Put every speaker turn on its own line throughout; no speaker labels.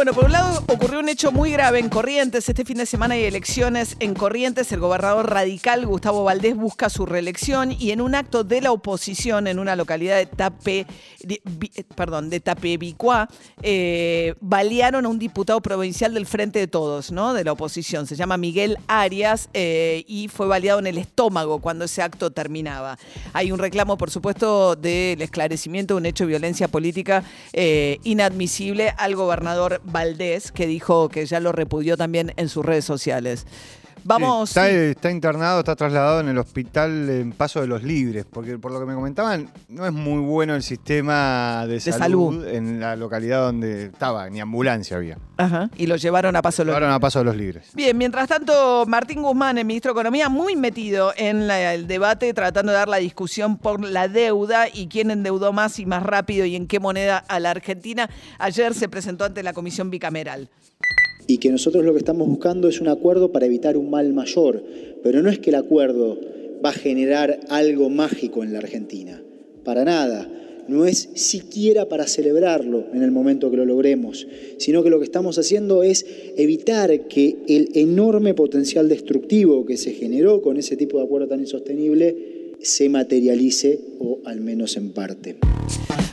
Bueno, por un lado ocurrió un hecho muy grave en Corrientes. Este fin de semana hay elecciones en Corrientes. El gobernador radical Gustavo Valdés busca su reelección y en un acto de la oposición en una localidad de Tape, de, perdón, de eh, balearon a un diputado provincial del Frente de Todos, ¿no? De la oposición. Se llama Miguel Arias eh, y fue baleado en el estómago cuando ese acto terminaba. Hay un reclamo, por supuesto, del esclarecimiento de un hecho de violencia política eh, inadmisible al gobernador Valdés, que dijo que ya lo repudió también en sus redes sociales. Vamos.
está, internado, está trasladado en el hospital en Paso de los Libres, porque por lo que me comentaban, no es muy bueno el sistema de, salud, en la localidad donde estaba, ni ambulancia había.
Ajá. Y lo llevaron a Paso de los
Libres. a Paso de los Libres.
Bien, mientras tanto, Martín Guzmán, el ministro de Economía, muy metido en el debate, tratando de dar la discusión por la deuda y quién endeudó más y más rápido y en qué moneda a la Argentina. Ayer se presentó ante la comisión bicameral
y que nosotros lo que estamos buscando es un acuerdo para evitar un mal mayor, pero no es que el acuerdo va a generar algo mágico en la Argentina, para nada, no es siquiera para celebrarlo en el momento que lo logremos, sino que lo que estamos haciendo es evitar que el enorme potencial destructivo que se generó con ese tipo de acuerdo tan insostenible se materialice o al menos en parte.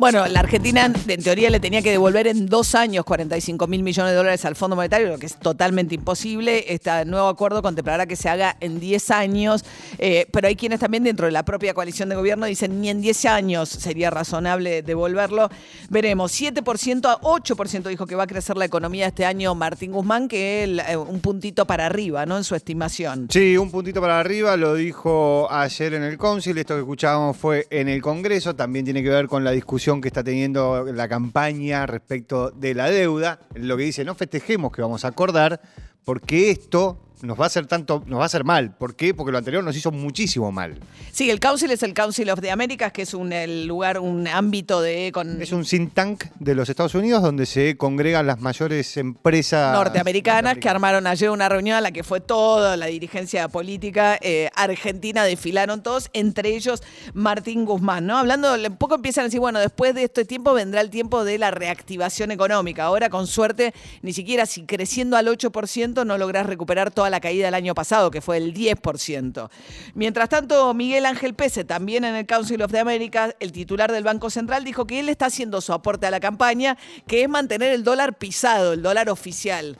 Bueno, la Argentina en teoría le tenía que devolver en dos años 45 mil millones de dólares al Fondo Monetario, lo que es totalmente imposible. Este nuevo acuerdo contemplará que se haga en 10 años, eh, pero hay quienes también dentro de la propia coalición de gobierno dicen ni en 10 años sería razonable devolverlo. Veremos, 7% a 8% dijo que va a crecer la economía este año Martín Guzmán, que es eh, un puntito para arriba, ¿no? En su estimación.
Sí, un puntito para arriba, lo dijo ayer en el Esto que escuchábamos fue en el Congreso, también tiene que ver con la discusión que está teniendo la campaña respecto de la deuda, lo que dice, no festejemos que vamos a acordar, porque esto nos va a hacer tanto, nos va a hacer mal. ¿Por qué? Porque lo anterior nos hizo muchísimo mal.
Sí, el Council es el Council of the Americas, que es un el lugar, un ámbito de...
Es un think tank de los Estados Unidos donde se congregan las mayores empresas
norteamericanas, que armaron ayer una reunión a la que fue toda la dirigencia política eh, argentina, desfilaron todos, entre ellos Martín Guzmán, ¿no? Hablando, un poco empiezan a decir, bueno, después de este tiempo vendrá el tiempo de la reactivación económica. Ahora, con suerte, ni siquiera si creciendo al 8% no lográs recuperar toda la caída del año pasado, que fue el 10%. Mientras tanto, Miguel Ángel Pese, también en el Council of the Americas, el titular del Banco Central, dijo que él está haciendo su aporte a la campaña, que es mantener el dólar pisado, el dólar oficial.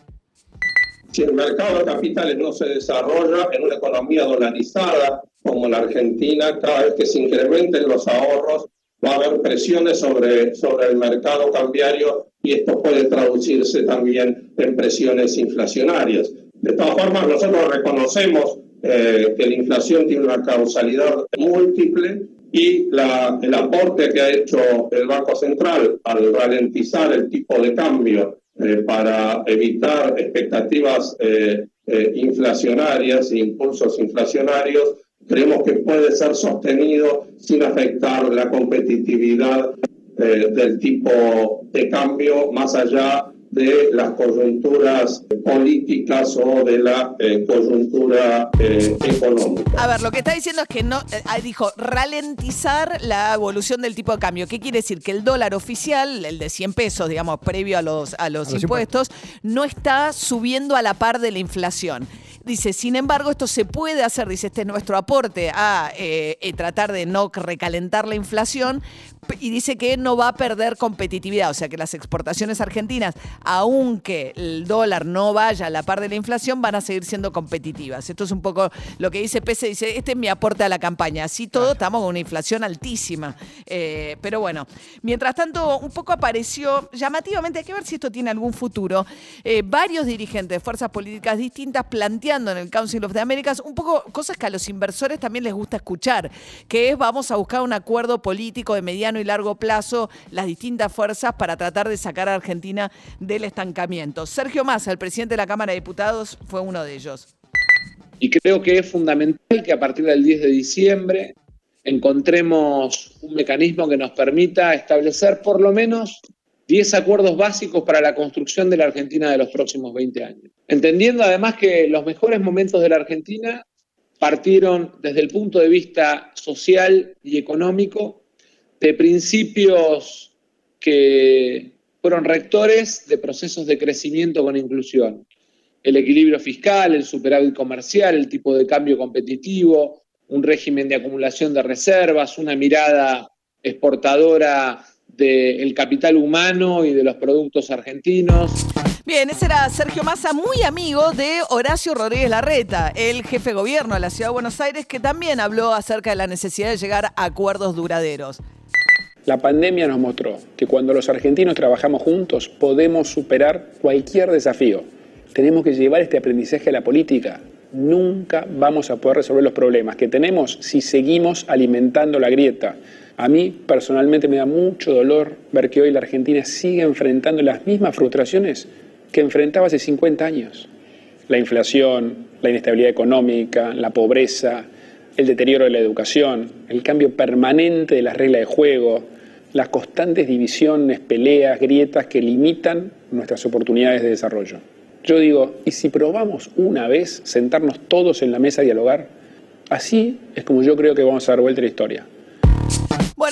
Si el mercado de capitales no se desarrolla en una economía dolarizada como la Argentina, cada vez que se incrementen los ahorros, va a haber presiones sobre, sobre el mercado cambiario y esto puede traducirse también en presiones inflacionarias. De todas formas, nosotros reconocemos eh, que la inflación tiene una causalidad múltiple y el aporte que ha hecho el Banco Central al ralentizar el tipo de cambio eh, para evitar expectativas eh, inflacionarias e impulsos inflacionarios, creemos que puede ser sostenido sin afectar la competitividad del tipo de cambio más allá de las coyunturas políticas o de la eh, coyuntura eh, económica.
A ver, lo que está diciendo es que no, eh, dijo ralentizar la evolución del tipo de cambio. ¿Qué quiere decir? Que el dólar oficial, el de 100 pesos, digamos, previo a los, a los, impuestos, no está subiendo a la par de la inflación. Dice, sin embargo, esto se puede hacer, dice, este es nuestro aporte a tratar de no recalentar la inflación, y dice que no va a perder competitividad, o sea que las exportaciones argentinas, aunque el dólar no vaya a la par de la inflación, van a seguir siendo competitivas. Esto es un poco lo que dice Pese, dice, este es mi aporte a la campaña. Así todo, estamos con una inflación altísima. Eh, pero bueno, mientras tanto, un poco apareció llamativamente, hay que ver si esto tiene algún futuro, eh, varios dirigentes de fuerzas políticas distintas planteando en el Council of the Americas un poco cosas que a los inversores también les gusta escuchar, que es vamos a buscar un acuerdo político de mediano y largo plazo las distintas fuerzas para tratar de sacar a Argentina del estancamiento. Sergio Massa, el presidente de la Cámara de Diputados, fue uno de ellos.
Y creo que es fundamental que a partir del 10 de diciembre encontremos un mecanismo que nos permita establecer por lo menos 10 acuerdos básicos para la construcción de la Argentina de los próximos 20 años. Entendiendo además que los mejores momentos de la Argentina partieron desde el punto de vista social y económico de principios que fueron rectores de procesos de crecimiento con inclusión. El equilibrio fiscal, el superávit comercial, el tipo de cambio competitivo, un régimen de acumulación de reservas, una mirada exportadora del capital humano y de los productos argentinos.
Bien, ese era Sergio Massa, muy amigo de Horacio Rodríguez Larreta, el jefe de gobierno de la Ciudad de Buenos Aires, que también habló acerca de la necesidad de llegar a acuerdos duraderos.
La pandemia nos mostró que cuando los argentinos trabajamos juntos podemos superar cualquier desafío. Tenemos que llevar este aprendizaje a la política. Nunca vamos a poder resolver los problemas que tenemos si seguimos alimentando la grieta. A mí personalmente me da mucho dolor ver que hoy la Argentina sigue enfrentando las mismas frustraciones que enfrentaba hace 50 años. La inflación, la inestabilidad económica, la pobreza, el deterioro de la educación, el cambio permanente de las reglas de juego, las constantes divisiones, peleas, grietas que limitan nuestras oportunidades de desarrollo. Yo digo, ¿y si probamos una vez sentarnos todos en la mesa a dialogar? Así es como yo creo que vamos a dar vuelta a la historia.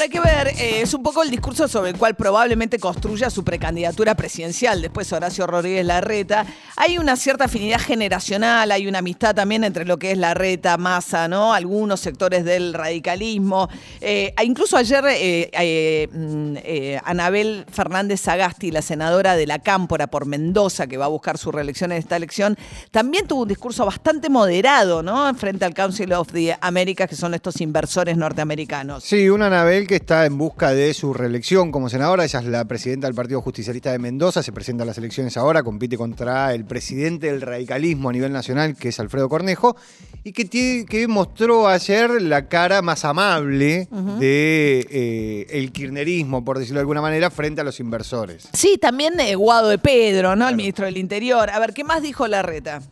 Hay que ver, eh, es un poco el discurso sobre el cual probablemente construya su precandidatura presidencial, después Horacio Rodríguez Larreta. Hay una cierta afinidad generacional, hay una amistad también entre lo que es Larreta, Massa, ¿no? Algunos sectores del radicalismo. Eh, incluso ayer eh, mm, Anabel Fernández Sagasti, la senadora de la Cámpora por Mendoza, que va a buscar su reelección en esta elección, también tuvo un discurso bastante moderado, ¿no? Frente al Council of the Americas, que son estos inversores norteamericanos.
Sí, una Anabel que está en busca de su reelección como senadora. Ella es la presidenta del Partido Justicialista de Mendoza, se presenta a las elecciones ahora, compite contra el presidente del radicalismo a nivel nacional, que es Alfredo Cornejo, y que, que mostró ayer la cara más amable de eh, el kirchnerismo, por decirlo de alguna manera, frente a los inversores.
Sí, también eh, Guado de Pedro, ¿no? El ministro del Interior. A ver, ¿qué más dijo Larreta?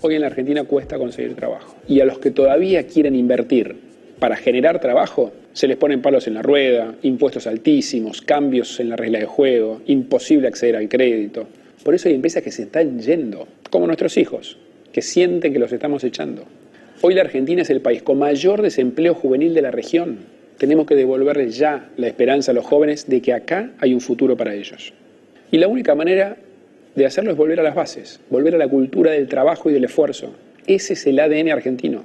Hoy en la Argentina cuesta conseguir trabajo. Y a los que todavía quieren invertir para generar trabajo, se les ponen palos en la rueda, impuestos altísimos, cambios en la regla de juego, imposible acceder al crédito. Por eso hay empresas que se están yendo, como nuestros hijos, que sienten que los estamos echando. Hoy la Argentina es el país con mayor desempleo juvenil de la región. Tenemos que devolverles ya la esperanza a los jóvenes de que acá hay un futuro para ellos. Y la única manera de hacerlo es volver a las bases, volver a la cultura del trabajo y del esfuerzo. Ese es el ADN argentino.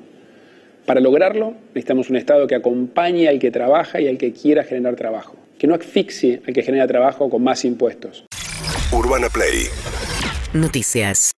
Para lograrlo, necesitamos un Estado que acompañe al que trabaja y al que quiera generar trabajo, que no asfixie al que genera trabajo con más impuestos.
Urbana Play.
Noticias.